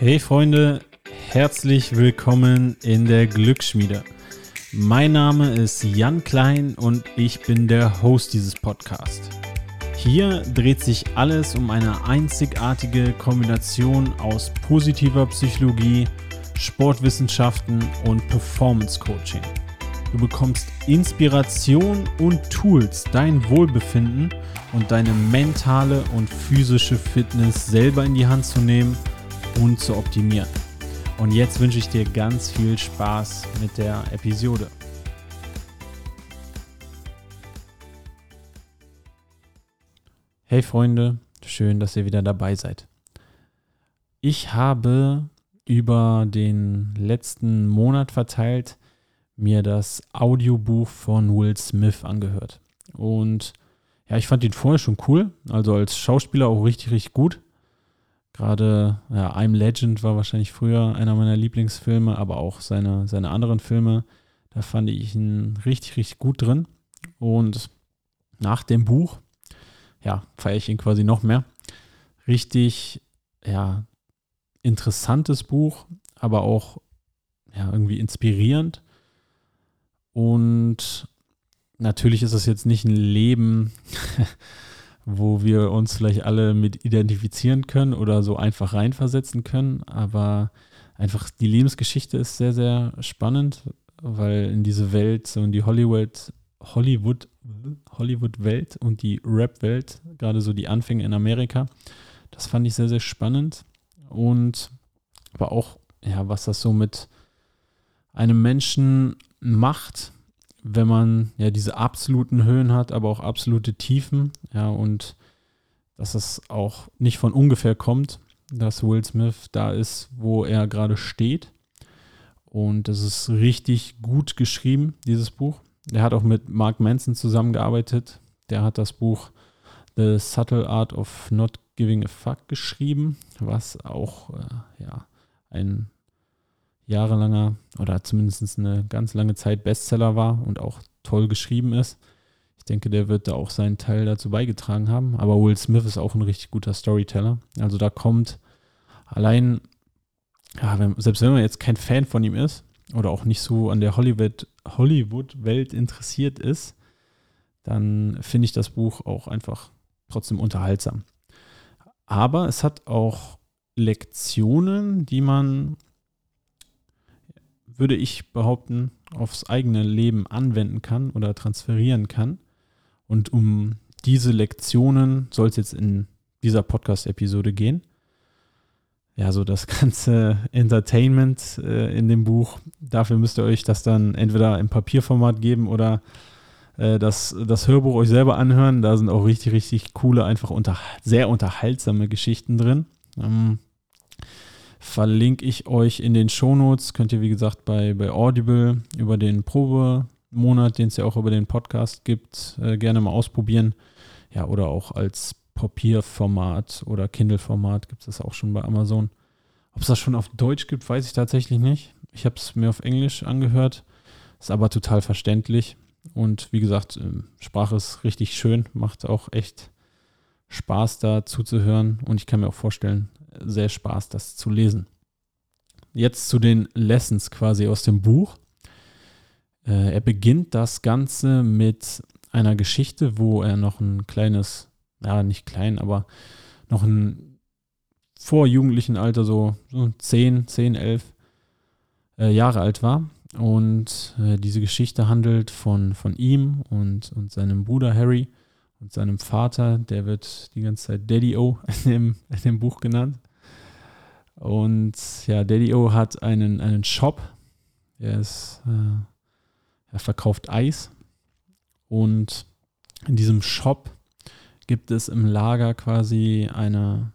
Hey Freunde, herzlich willkommen in der Glücksschmiede. Mein Name ist Jan Klein und ich bin der Host dieses Podcasts. Hier dreht sich alles um eine einzigartige Kombination aus positiver Psychologie, Sportwissenschaften und Performance Coaching. Du bekommst Inspiration und Tools, dein Wohlbefinden und deine mentale und physische Fitness selber in die Hand zu nehmen – und zu optimieren. Und jetzt wünsche ich dir ganz viel Spaß mit der Episode. Hey Freunde, schön, dass ihr wieder dabei seid. Ich habe über den letzten Monat verteilt mir das Audiobuch von Will Smith angehört. Und ja, ich fand ihn vorher schon cool, also als Schauspieler auch richtig, richtig gut. Gerade, ja, I'm Legend war wahrscheinlich früher einer meiner Lieblingsfilme, aber auch seine, seine anderen Filme, da fand ich ihn richtig, richtig gut drin. Und nach dem Buch, ja, feiere ich ihn quasi noch mehr. Richtig, ja, interessantes Buch, aber auch ja, irgendwie inspirierend. Und natürlich ist es jetzt nicht ein Leben, wo wir uns vielleicht alle mit identifizieren können oder so einfach reinversetzen können. Aber einfach die Lebensgeschichte ist sehr, sehr spannend, weil in diese Welt, so in die Hollywood, Hollywood, Hollywood-Welt und die Rap-Welt, gerade so die Anfänge in Amerika, das fand ich sehr, sehr spannend. Und aber auch, ja, was das so mit einem Menschen macht, wenn man ja diese absoluten Höhen hat, aber auch absolute Tiefen, ja, und dass es auch nicht von ungefähr kommt, dass Will Smith da ist, wo er gerade steht. Und das ist richtig gut geschrieben, dieses Buch. Er hat auch mit Mark Manson zusammengearbeitet. Der hat das Buch The Subtle Art of Not Giving a Fuck geschrieben, was auch äh, ja, ein jahrelanger oder zumindest eine ganz lange Zeit Bestseller war und auch toll geschrieben ist. Ich denke, der wird da auch seinen Teil dazu beigetragen haben. Aber Will Smith ist auch ein richtig guter Storyteller. Also da kommt allein, ja, wenn, selbst wenn man jetzt kein Fan von ihm ist oder auch nicht so an der Hollywood-Welt Hollywood interessiert ist, dann finde ich das Buch auch einfach trotzdem unterhaltsam. Aber es hat auch Lektionen, die man würde ich behaupten, aufs eigene Leben anwenden kann oder transferieren kann. Und um diese Lektionen soll es jetzt in dieser Podcast-Episode gehen. Ja, so das ganze Entertainment äh, in dem Buch, dafür müsst ihr euch das dann entweder im Papierformat geben oder äh, das, das Hörbuch euch selber anhören. Da sind auch richtig, richtig coole, einfach unter, sehr unterhaltsame Geschichten drin. Ähm, verlinke ich euch in den Shownotes. Könnt ihr, wie gesagt, bei, bei Audible über den Probemonat, den es ja auch über den Podcast gibt, äh, gerne mal ausprobieren. Ja, oder auch als Papierformat oder Kindle-Format gibt es das auch schon bei Amazon. Ob es das schon auf Deutsch gibt, weiß ich tatsächlich nicht. Ich habe es mir auf Englisch angehört, ist aber total verständlich. Und wie gesagt, ähm, Sprache ist richtig schön, macht auch echt Spaß da zuzuhören. Und ich kann mir auch vorstellen, sehr Spaß, das zu lesen. Jetzt zu den Lessons quasi aus dem Buch. Äh, er beginnt das Ganze mit einer Geschichte, wo er noch ein kleines, ja, nicht klein, aber noch ein vorjugendlichen Alter, so, so 10, 10, 11 äh, Jahre alt war. Und äh, diese Geschichte handelt von, von ihm und, und seinem Bruder Harry und seinem Vater, der wird die ganze Zeit Daddy O in dem, in dem Buch genannt. Und ja, Daddy O hat einen, einen Shop. Er, ist, äh, er verkauft Eis. Und in diesem Shop gibt es im Lager quasi eine,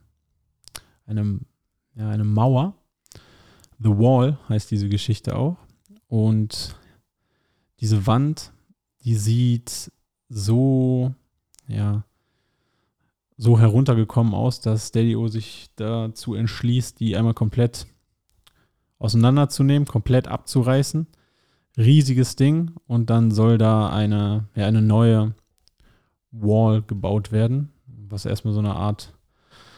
eine, ja, eine Mauer. The Wall heißt diese Geschichte auch. Und diese Wand, die sieht so, ja, so heruntergekommen aus, dass Daddy-O sich dazu entschließt, die einmal komplett auseinanderzunehmen, komplett abzureißen. Riesiges Ding und dann soll da eine, ja, eine neue Wall gebaut werden, was erstmal so eine Art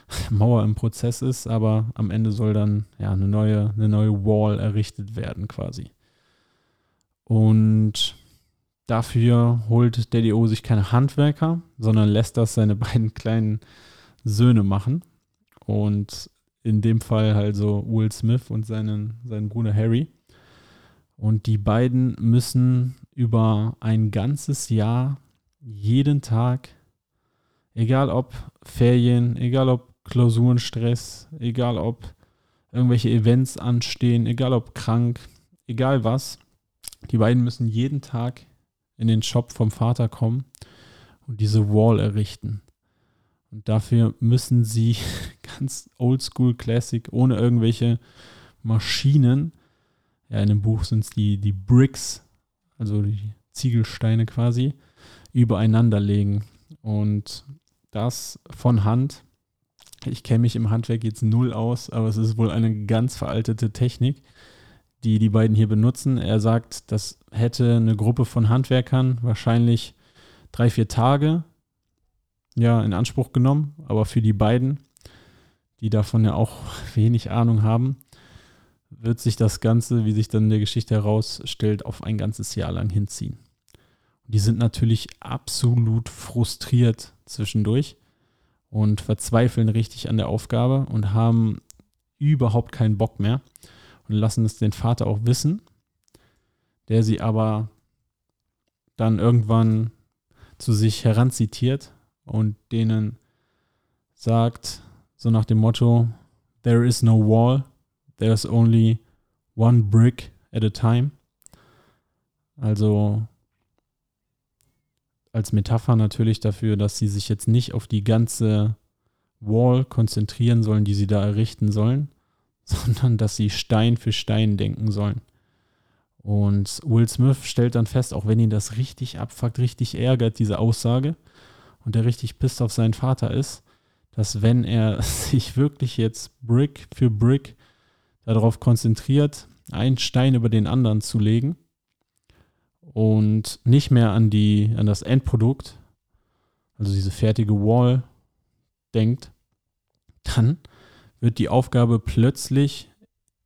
Mauer im Prozess ist, aber am Ende soll dann ja eine neue, eine neue Wall errichtet werden quasi. Und dafür holt Daddy O sich keine Handwerker, sondern lässt das seine beiden kleinen Söhne machen. Und in dem Fall halt so Will Smith und seinen, seinen Bruder Harry. Und die beiden müssen über ein ganzes Jahr jeden Tag, egal ob Ferien, egal ob Klausurenstress, egal ob irgendwelche Events anstehen, egal ob krank, egal was, die beiden müssen jeden Tag in den Shop vom Vater kommen und diese Wall errichten. Und dafür müssen sie ganz oldschool Classic, ohne irgendwelche Maschinen, ja, in dem Buch sind es die, die Bricks, also die Ziegelsteine quasi, übereinander legen. Und das von Hand. Ich kenne mich im Handwerk jetzt null aus, aber es ist wohl eine ganz veraltete Technik, die die beiden hier benutzen. Er sagt, das hätte eine Gruppe von Handwerkern wahrscheinlich drei, vier Tage ja, in Anspruch genommen, aber für die beiden, die davon ja auch wenig Ahnung haben, wird sich das Ganze, wie sich dann in der Geschichte herausstellt, auf ein ganzes Jahr lang hinziehen. Die sind natürlich absolut frustriert zwischendurch und verzweifeln richtig an der Aufgabe und haben überhaupt keinen Bock mehr und lassen es den Vater auch wissen, der sie aber dann irgendwann zu sich heranzitiert und denen sagt, so nach dem Motto, There is no wall, there's only one brick at a time. Also als Metapher natürlich dafür, dass sie sich jetzt nicht auf die ganze Wall konzentrieren sollen, die sie da errichten sollen, sondern dass sie Stein für Stein denken sollen. Und Will Smith stellt dann fest, auch wenn ihn das richtig abfuckt, richtig ärgert, diese Aussage, und der richtig pisst auf seinen Vater ist, dass wenn er sich wirklich jetzt Brick für Brick darauf konzentriert, einen Stein über den anderen zu legen und nicht mehr an die, an das Endprodukt, also diese fertige Wall, denkt, dann wird die Aufgabe plötzlich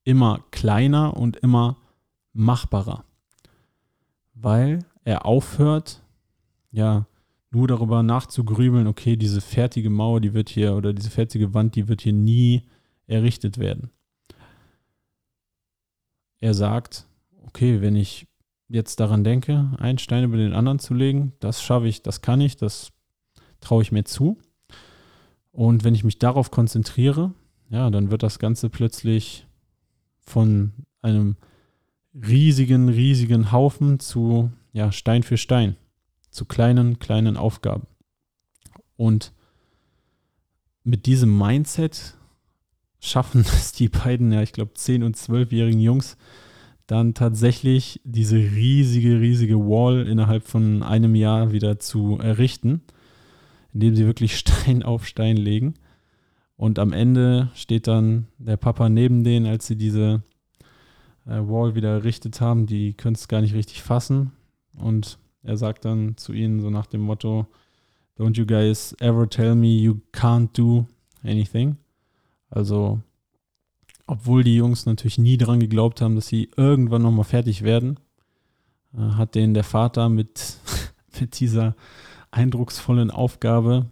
immer kleiner und immer machbarer. Weil er aufhört, ja, nur darüber nachzugrübeln, okay, diese fertige Mauer, die wird hier, oder diese fertige Wand, die wird hier nie errichtet werden. Er sagt, okay, wenn ich jetzt daran denke, einen Stein über den anderen zu legen, das schaffe ich, das kann ich, das traue ich mir zu. Und wenn ich mich darauf konzentriere, ja, dann wird das Ganze plötzlich von einem riesigen, riesigen Haufen zu ja, Stein für Stein, zu kleinen, kleinen Aufgaben. Und mit diesem Mindset schaffen es die beiden, ja, ich glaube, 10- und 12-jährigen Jungs, dann tatsächlich diese riesige, riesige Wall innerhalb von einem Jahr wieder zu errichten, indem sie wirklich Stein auf Stein legen. Und am Ende steht dann der Papa neben denen, als sie diese äh, Wall wieder errichtet haben. Die können es gar nicht richtig fassen. Und er sagt dann zu ihnen so nach dem Motto, Don't you guys ever tell me you can't do anything. Also, obwohl die Jungs natürlich nie daran geglaubt haben, dass sie irgendwann nochmal fertig werden, äh, hat denen der Vater mit, mit dieser eindrucksvollen Aufgabe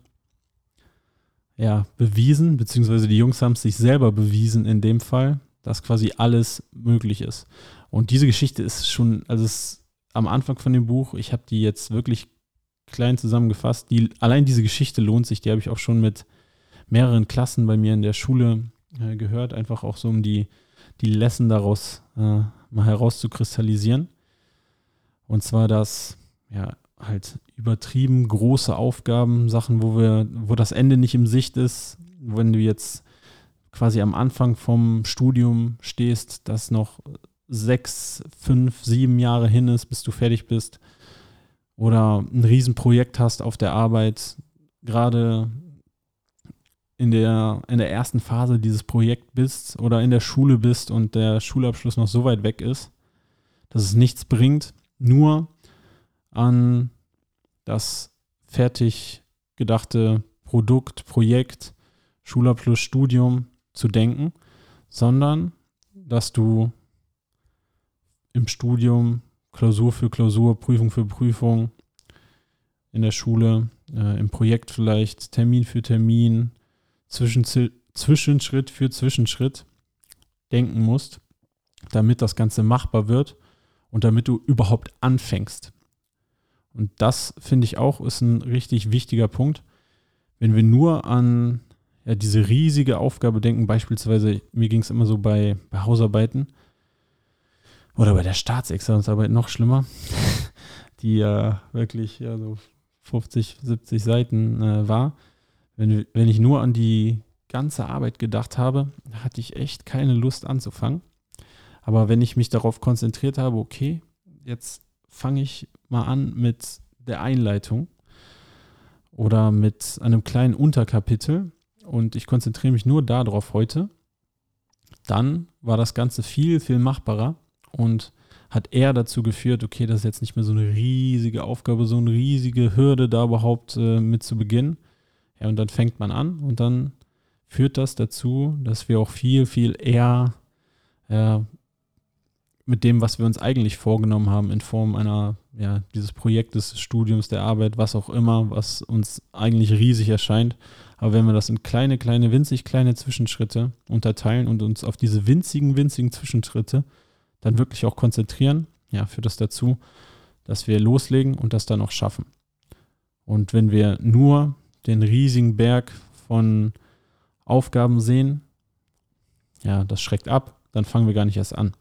ja, bewiesen, beziehungsweise die Jungs haben es sich selber bewiesen in dem Fall, dass quasi alles möglich ist. Und diese Geschichte ist schon, also es ist am Anfang von dem Buch, ich habe die jetzt wirklich klein zusammengefasst. Die, allein diese Geschichte lohnt sich, die habe ich auch schon mit mehreren Klassen bei mir in der Schule äh, gehört, einfach auch so, um die, die Lesson daraus äh, mal herauszukristallisieren. Und zwar, dass ja, halt übertrieben große Aufgaben, Sachen, wo wir, wo das Ende nicht im Sicht ist, wenn du jetzt quasi am Anfang vom Studium stehst, das noch sechs, fünf, sieben Jahre hin ist, bis du fertig bist, oder ein Riesenprojekt hast auf der Arbeit, gerade in der, in der ersten Phase dieses Projekts bist oder in der Schule bist und der Schulabschluss noch so weit weg ist, dass es nichts bringt, nur an das fertig gedachte Produkt, Projekt, Schulabschluss, Studium zu denken, sondern dass du im Studium Klausur für Klausur, Prüfung für Prüfung, in der Schule, äh, im Projekt vielleicht, Termin für Termin, Zwischenziel, Zwischenschritt für Zwischenschritt denken musst, damit das Ganze machbar wird und damit du überhaupt anfängst. Und das finde ich auch ist ein richtig wichtiger Punkt. Wenn wir nur an ja, diese riesige Aufgabe denken, beispielsweise, mir ging es immer so bei, bei Hausarbeiten oder bei der Staatsexamensarbeit noch schlimmer, die ja wirklich ja, so 50, 70 Seiten äh, war. Wenn, wenn ich nur an die ganze Arbeit gedacht habe, hatte ich echt keine Lust anzufangen. Aber wenn ich mich darauf konzentriert habe, okay, jetzt fange ich mal an mit der Einleitung oder mit einem kleinen Unterkapitel und ich konzentriere mich nur darauf heute, dann war das Ganze viel, viel machbarer und hat eher dazu geführt, okay, das ist jetzt nicht mehr so eine riesige Aufgabe, so eine riesige Hürde, da überhaupt äh, mit zu beginnen. Ja, und dann fängt man an und dann führt das dazu, dass wir auch viel, viel eher äh, mit dem, was wir uns eigentlich vorgenommen haben, in Form einer, ja, dieses Projektes, Studiums, der Arbeit, was auch immer, was uns eigentlich riesig erscheint. Aber wenn wir das in kleine, kleine, winzig kleine Zwischenschritte unterteilen und uns auf diese winzigen, winzigen Zwischenschritte dann wirklich auch konzentrieren, ja, führt das dazu, dass wir loslegen und das dann auch schaffen. Und wenn wir nur den riesigen Berg von Aufgaben sehen, ja, das schreckt ab, dann fangen wir gar nicht erst an.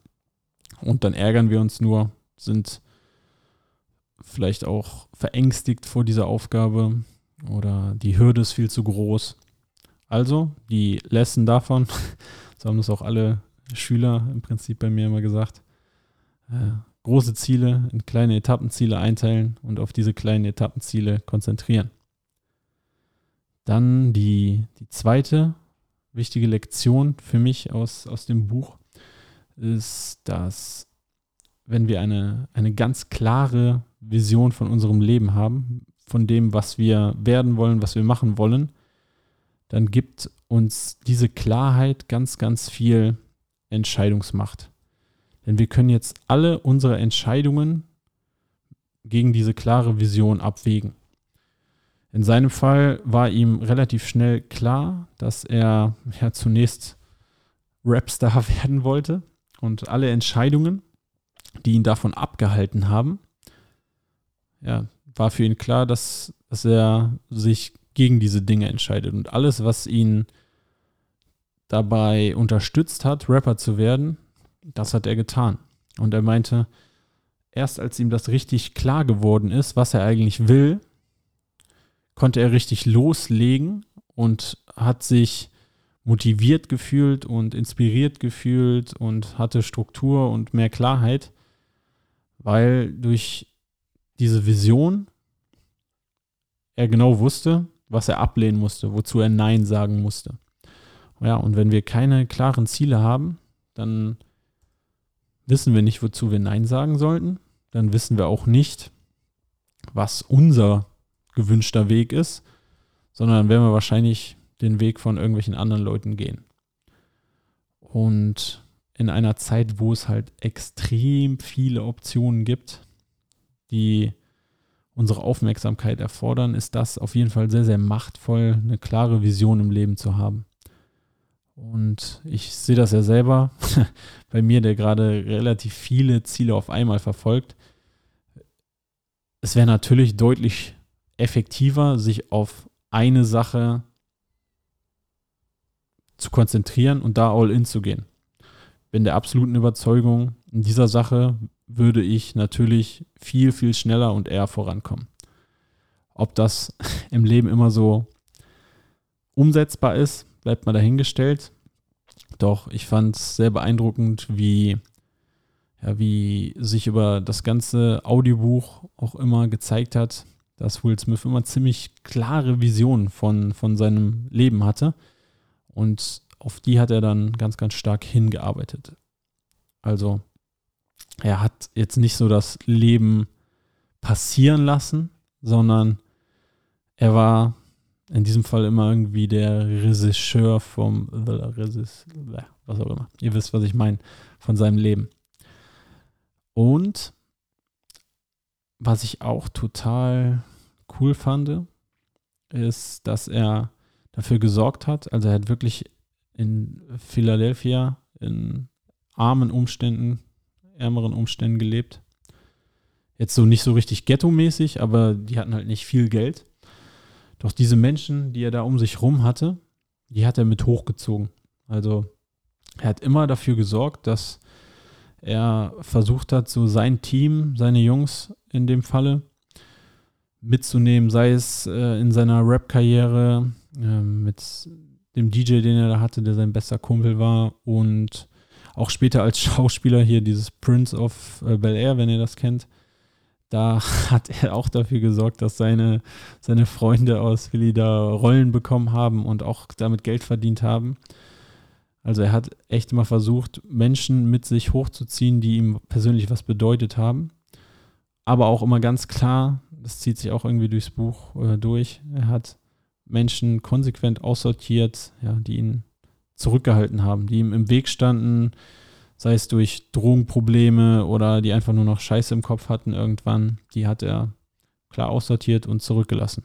Und dann ärgern wir uns nur, sind vielleicht auch verängstigt vor dieser Aufgabe oder die Hürde ist viel zu groß. Also die Lesson davon, so haben das auch alle Schüler im Prinzip bei mir immer gesagt, äh, große Ziele in kleine Etappenziele einteilen und auf diese kleinen Etappenziele konzentrieren. Dann die, die zweite wichtige Lektion für mich aus, aus dem Buch ist, dass wenn wir eine, eine ganz klare Vision von unserem Leben haben, von dem, was wir werden wollen, was wir machen wollen, dann gibt uns diese Klarheit ganz, ganz viel Entscheidungsmacht. Denn wir können jetzt alle unsere Entscheidungen gegen diese klare Vision abwägen. In seinem Fall war ihm relativ schnell klar, dass er ja zunächst Rapstar werden wollte und alle Entscheidungen, die ihn davon abgehalten haben, ja, war für ihn klar, dass, dass er sich gegen diese Dinge entscheidet und alles, was ihn dabei unterstützt hat, Rapper zu werden, das hat er getan. Und er meinte, erst als ihm das richtig klar geworden ist, was er eigentlich will, konnte er richtig loslegen und hat sich motiviert gefühlt und inspiriert gefühlt und hatte Struktur und mehr Klarheit, weil durch diese Vision er genau wusste, was er ablehnen musste, wozu er Nein sagen musste. Ja, und wenn wir keine klaren Ziele haben, dann wissen wir nicht, wozu wir Nein sagen sollten. Dann wissen wir auch nicht, was unser gewünschter Weg ist, sondern dann werden wir wahrscheinlich den Weg von irgendwelchen anderen Leuten gehen. Und in einer Zeit, wo es halt extrem viele Optionen gibt, die unsere Aufmerksamkeit erfordern, ist das auf jeden Fall sehr, sehr machtvoll, eine klare Vision im Leben zu haben. Und ich sehe das ja selber bei mir, der gerade relativ viele Ziele auf einmal verfolgt. Es wäre natürlich deutlich effektiver, sich auf eine Sache zu konzentrieren und da all in zu gehen. Bin der absoluten Überzeugung, in dieser Sache würde ich natürlich viel, viel schneller und eher vorankommen. Ob das im Leben immer so umsetzbar ist, bleibt mal dahingestellt. Doch ich fand es sehr beeindruckend, wie, ja, wie sich über das ganze Audiobuch auch immer gezeigt hat, dass Will Smith immer ziemlich klare Visionen von, von seinem Leben hatte. Und auf die hat er dann ganz, ganz stark hingearbeitet. Also er hat jetzt nicht so das Leben passieren lassen, sondern er war in diesem Fall immer irgendwie der Regisseur vom, was auch immer. Ihr wisst, was ich meine, von seinem Leben. Und was ich auch total cool fand, ist, dass er dafür gesorgt hat, also er hat wirklich in Philadelphia in armen Umständen, ärmeren Umständen gelebt. Jetzt so nicht so richtig ghetto-mäßig, aber die hatten halt nicht viel Geld. Doch diese Menschen, die er da um sich rum hatte, die hat er mit hochgezogen. Also er hat immer dafür gesorgt, dass er versucht hat, so sein Team, seine Jungs in dem Falle mitzunehmen, sei es äh, in seiner Rap-Karriere äh, mit dem DJ, den er da hatte, der sein bester Kumpel war und auch später als Schauspieler hier dieses Prince of äh, Bel Air, wenn ihr das kennt. Da hat er auch dafür gesorgt, dass seine, seine Freunde aus Philly da Rollen bekommen haben und auch damit Geld verdient haben. Also er hat echt immer versucht, Menschen mit sich hochzuziehen, die ihm persönlich was bedeutet haben. Aber auch immer ganz klar, das zieht sich auch irgendwie durchs Buch äh, durch, er hat Menschen konsequent aussortiert, ja, die ihn zurückgehalten haben, die ihm im Weg standen, sei es durch Drogenprobleme oder die einfach nur noch Scheiße im Kopf hatten irgendwann, die hat er klar aussortiert und zurückgelassen.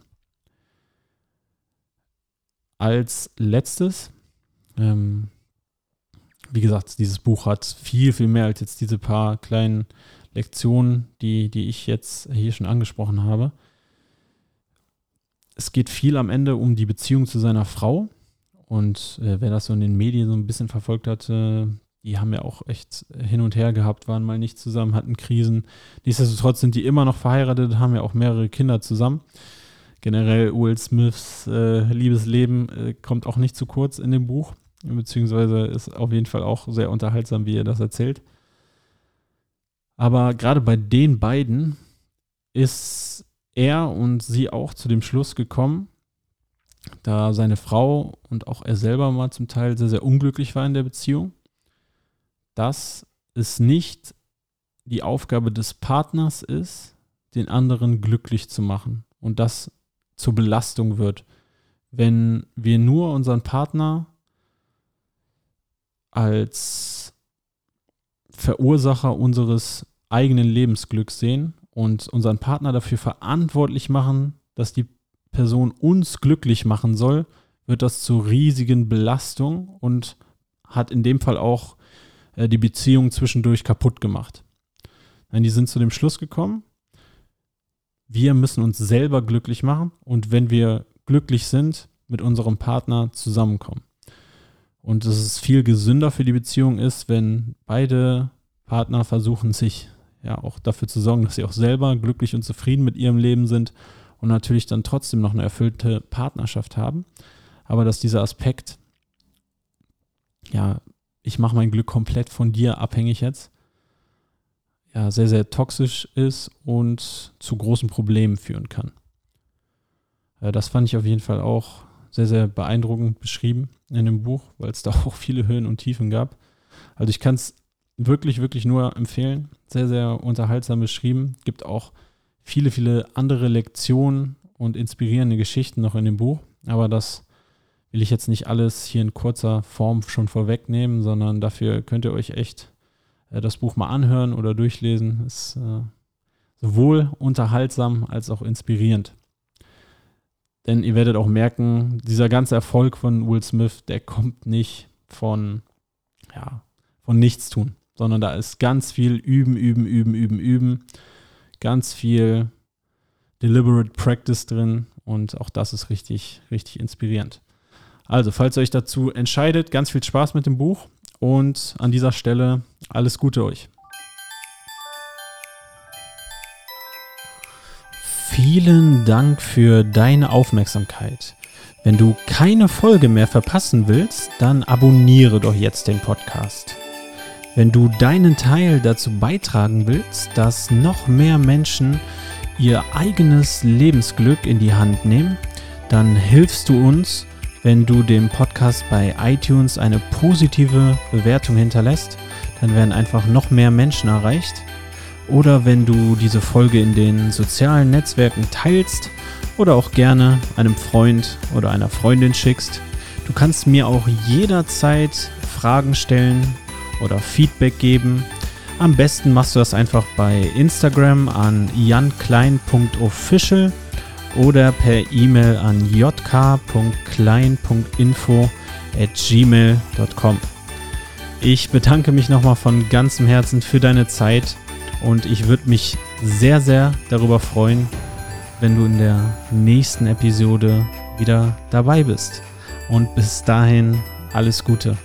Als letztes, ähm, wie gesagt, dieses Buch hat viel, viel mehr als jetzt diese paar kleinen Lektionen, die, die ich jetzt hier schon angesprochen habe. Es geht viel am Ende um die Beziehung zu seiner Frau. Und äh, wer das so in den Medien so ein bisschen verfolgt hatte, die haben ja auch echt hin und her gehabt, waren mal nicht zusammen, hatten Krisen. Nichtsdestotrotz sind die immer noch verheiratet, haben ja auch mehrere Kinder zusammen. Generell Will Smiths äh, Liebesleben äh, kommt auch nicht zu kurz in dem Buch, beziehungsweise ist auf jeden Fall auch sehr unterhaltsam, wie er das erzählt. Aber gerade bei den beiden ist er und sie auch zu dem Schluss gekommen, da seine Frau und auch er selber mal zum Teil sehr, sehr unglücklich war in der Beziehung dass es nicht die Aufgabe des Partners ist, den anderen glücklich zu machen und das zur Belastung wird. Wenn wir nur unseren Partner als Verursacher unseres eigenen Lebensglücks sehen und unseren Partner dafür verantwortlich machen, dass die Person uns glücklich machen soll, wird das zur riesigen Belastung und hat in dem Fall auch äh, die Beziehung zwischendurch kaputt gemacht. Nein, die sind zu dem Schluss gekommen, wir müssen uns selber glücklich machen und wenn wir glücklich sind, mit unserem Partner zusammenkommen. Und dass es viel gesünder für die Beziehung ist, wenn beide Partner versuchen, sich ja auch dafür zu sorgen, dass sie auch selber glücklich und zufrieden mit ihrem Leben sind und natürlich dann trotzdem noch eine erfüllte Partnerschaft haben. Aber dass dieser Aspekt ja ich mache mein Glück komplett von dir abhängig jetzt, ja, sehr, sehr toxisch ist und zu großen Problemen führen kann. Äh, das fand ich auf jeden Fall auch sehr, sehr beeindruckend beschrieben in dem Buch, weil es da auch viele Höhen und Tiefen gab. Also ich kann es wirklich, wirklich nur empfehlen. Sehr, sehr unterhaltsam beschrieben. Gibt auch viele, viele andere Lektionen und inspirierende Geschichten noch in dem Buch. Aber das will ich jetzt nicht alles hier in kurzer Form schon vorwegnehmen, sondern dafür könnt ihr euch echt äh, das Buch mal anhören oder durchlesen. Ist äh, sowohl unterhaltsam als auch inspirierend. Denn ihr werdet auch merken, dieser ganze Erfolg von Will Smith, der kommt nicht von, ja, von nichts tun, sondern da ist ganz viel üben, üben, üben, üben, üben, ganz viel deliberate practice drin und auch das ist richtig, richtig inspirierend. Also, falls ihr euch dazu entscheidet, ganz viel Spaß mit dem Buch und an dieser Stelle alles Gute euch. Vielen Dank für deine Aufmerksamkeit. Wenn du keine Folge mehr verpassen willst, dann abonniere doch jetzt den Podcast. Wenn du deinen Teil dazu beitragen willst, dass noch mehr Menschen ihr eigenes Lebensglück in die Hand nehmen, dann hilfst du uns, wenn du dem Podcast bei iTunes eine positive Bewertung hinterlässt, dann werden einfach noch mehr Menschen erreicht. Oder wenn du diese Folge in den sozialen Netzwerken teilst oder auch gerne einem Freund oder einer Freundin schickst. Du kannst mir auch jederzeit Fragen stellen oder Feedback geben. Am besten machst du das einfach bei Instagram an janklein.official oder per E-Mail an jk.klein.info at gmail.com. Ich bedanke mich nochmal von ganzem Herzen für deine Zeit und ich würde mich sehr, sehr darüber freuen, wenn du in der nächsten Episode wieder dabei bist. Und bis dahin alles Gute.